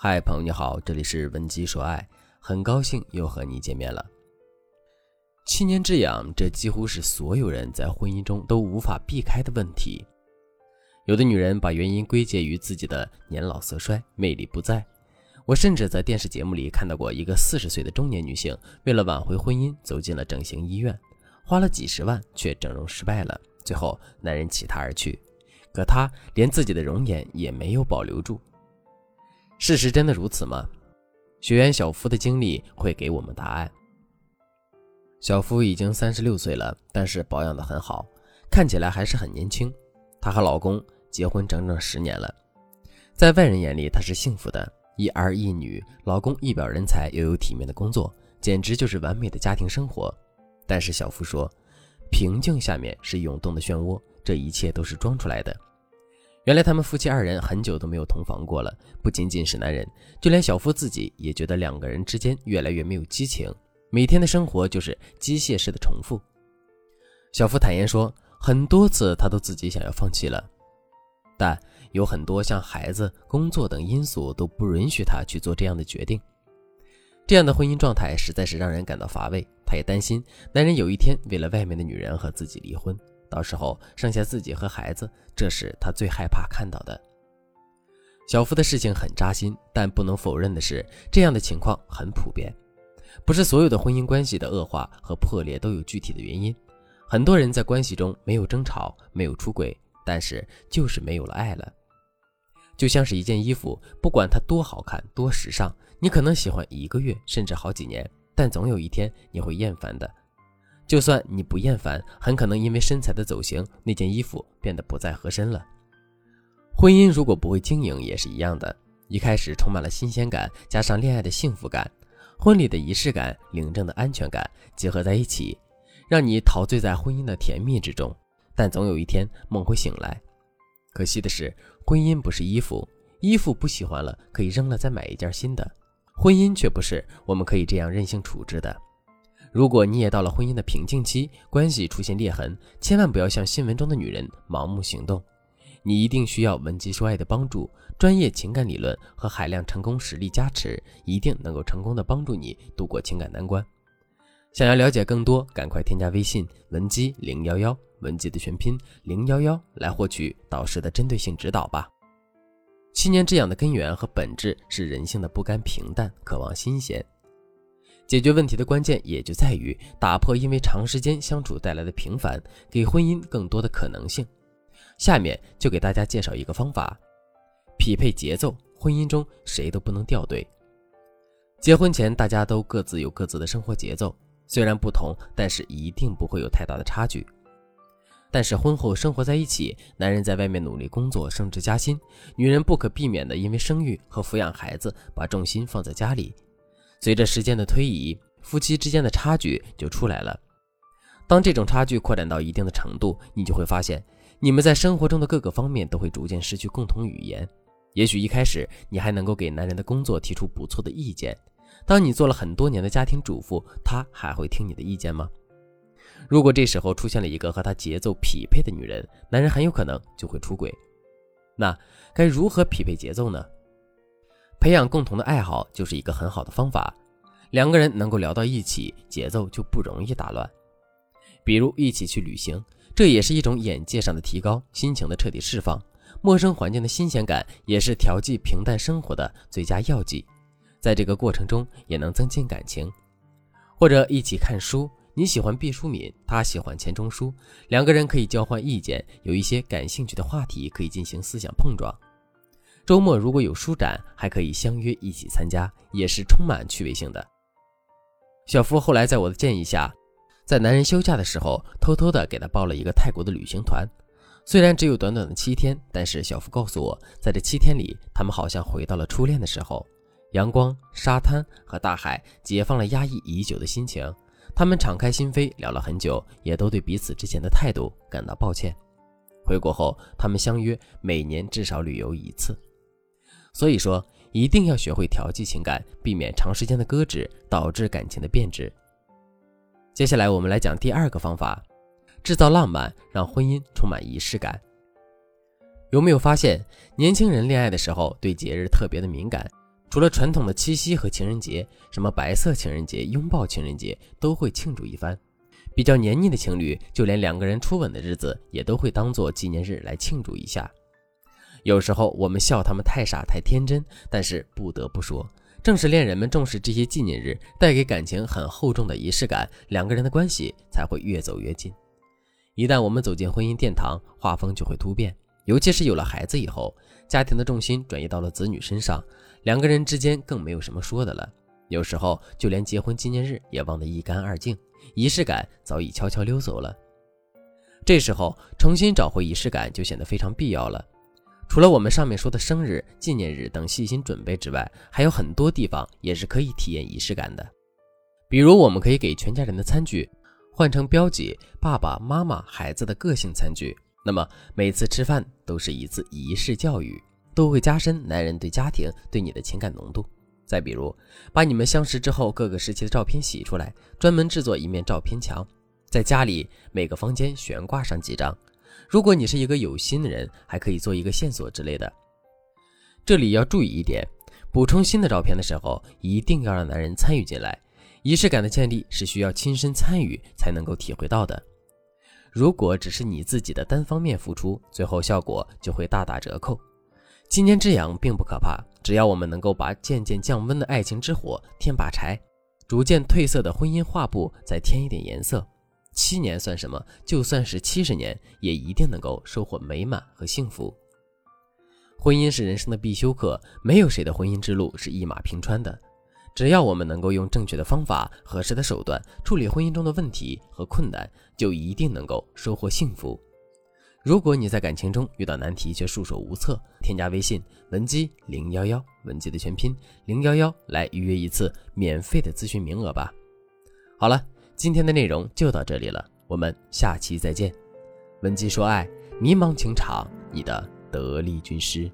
嗨，朋友你好，这里是文姬说爱，很高兴又和你见面了。七年之痒，这几乎是所有人在婚姻中都无法避开的问题。有的女人把原因归结于自己的年老色衰、魅力不在。我甚至在电视节目里看到过一个四十岁的中年女性，为了挽回婚姻，走进了整形医院，花了几十万却整容失败了，最后男人弃她而去，可她连自己的容颜也没有保留住。事实真的如此吗？学员小夫的经历会给我们答案。小夫已经三十六岁了，但是保养得很好，看起来还是很年轻。她和老公结婚整整十年了，在外人眼里她是幸福的，一儿一女，老公一表人才，又有体面的工作，简直就是完美的家庭生活。但是小夫说，平静下面是涌动的漩涡，这一切都是装出来的。原来他们夫妻二人很久都没有同房过了，不仅仅是男人，就连小夫自己也觉得两个人之间越来越没有激情，每天的生活就是机械式的重复。小夫坦言说，很多次他都自己想要放弃了，但有很多像孩子、工作等因素都不允许他去做这样的决定。这样的婚姻状态实在是让人感到乏味，他也担心男人有一天为了外面的女人和自己离婚。到时候剩下自己和孩子，这是他最害怕看到的。小夫的事情很扎心，但不能否认的是，这样的情况很普遍。不是所有的婚姻关系的恶化和破裂都有具体的原因。很多人在关系中没有争吵，没有出轨，但是就是没有了爱了。就像是一件衣服，不管它多好看、多时尚，你可能喜欢一个月甚至好几年，但总有一天你会厌烦的。就算你不厌烦，很可能因为身材的走形，那件衣服变得不再合身了。婚姻如果不会经营，也是一样的。一开始充满了新鲜感，加上恋爱的幸福感、婚礼的仪式感、领证的安全感结合在一起，让你陶醉在婚姻的甜蜜之中。但总有一天梦会醒来。可惜的是，婚姻不是衣服，衣服不喜欢了可以扔了再买一件新的，婚姻却不是我们可以这样任性处置的。如果你也到了婚姻的瓶颈期，关系出现裂痕，千万不要像新闻中的女人盲目行动。你一定需要文姬说爱的帮助，专业情感理论和海量成功实例加持，一定能够成功的帮助你度过情感难关。想要了解更多，赶快添加微信文姬零幺幺，文姬的全拼零幺幺，来获取导师的针对性指导吧。七年之痒的根源和本质是人性的不甘平淡，渴望新鲜。解决问题的关键也就在于打破因为长时间相处带来的平凡，给婚姻更多的可能性。下面就给大家介绍一个方法：匹配节奏。婚姻中谁都不能掉队。结婚前大家都各自有各自的生活节奏，虽然不同，但是一定不会有太大的差距。但是婚后生活在一起，男人在外面努力工作升职加薪，女人不可避免的因为生育和抚养孩子，把重心放在家里。随着时间的推移，夫妻之间的差距就出来了。当这种差距扩展到一定的程度，你就会发现，你们在生活中的各个方面都会逐渐失去共同语言。也许一开始你还能够给男人的工作提出不错的意见，当你做了很多年的家庭主妇，他还会听你的意见吗？如果这时候出现了一个和他节奏匹配的女人，男人很有可能就会出轨。那该如何匹配节奏呢？培养共同的爱好就是一个很好的方法，两个人能够聊到一起，节奏就不容易打乱。比如一起去旅行，这也是一种眼界上的提高，心情的彻底释放。陌生环境的新鲜感也是调剂平淡生活的最佳药剂，在这个过程中也能增进感情。或者一起看书，你喜欢毕淑敏，他喜欢钱钟书，两个人可以交换意见，有一些感兴趣的话题可以进行思想碰撞。周末如果有书展，还可以相约一起参加，也是充满趣味性的。小夫后来在我的建议下，在男人休假的时候，偷偷的给他报了一个泰国的旅行团。虽然只有短短的七天，但是小夫告诉我，在这七天里，他们好像回到了初恋的时候，阳光、沙滩和大海解放了压抑已久的心情。他们敞开心扉聊了很久，也都对彼此之前的态度感到抱歉。回国后，他们相约每年至少旅游一次。所以说，一定要学会调剂情感，避免长时间的搁置导致感情的变质。接下来，我们来讲第二个方法：制造浪漫，让婚姻充满仪式感。有没有发现，年轻人恋爱的时候对节日特别的敏感，除了传统的七夕和情人节，什么白色情人节、拥抱情人节都会庆祝一番。比较黏腻的情侣，就连两个人初吻的日子也都会当做纪念日来庆祝一下。有时候我们笑他们太傻太天真，但是不得不说，正是恋人们重视这些纪念日，带给感情很厚重的仪式感，两个人的关系才会越走越近。一旦我们走进婚姻殿堂，画风就会突变。尤其是有了孩子以后，家庭的重心转移到了子女身上，两个人之间更没有什么说的了。有时候就连结婚纪念日也忘得一干二净，仪式感早已悄悄溜走了。这时候重新找回仪式感就显得非常必要了。除了我们上面说的生日、纪念日等细心准备之外，还有很多地方也是可以体验仪式感的。比如，我们可以给全家人的餐具换成标记爸爸妈妈、孩子的个性餐具。那么每次吃饭都是一次仪式教育，都会加深男人对家庭对你的情感浓度。再比如，把你们相识之后各个时期的照片洗出来，专门制作一面照片墙，在家里每个房间悬挂上几张。如果你是一个有心的人，还可以做一个线索之类的。这里要注意一点，补充新的照片的时候，一定要让男人参与进来。仪式感的建立是需要亲身参与才能够体会到的。如果只是你自己的单方面付出，最后效果就会大打折扣。七年之痒并不可怕，只要我们能够把渐渐降温的爱情之火添把柴，逐渐褪色的婚姻画布再添一点颜色，七年算什么？就算是七十年，也一定能够收获美满和幸福。婚姻是人生的必修课，没有谁的婚姻之路是一马平川的。只要我们能够用正确的方法、合适的手段处理婚姻中的问题和困难，就一定能够收获幸福。如果你在感情中遇到难题却束手无策，添加微信文姬零幺幺，文姬的全拼零幺幺，来预约一次免费的咨询名额吧。好了，今天的内容就到这里了，我们下期再见。文姬说爱，迷茫情场，你的得力军师。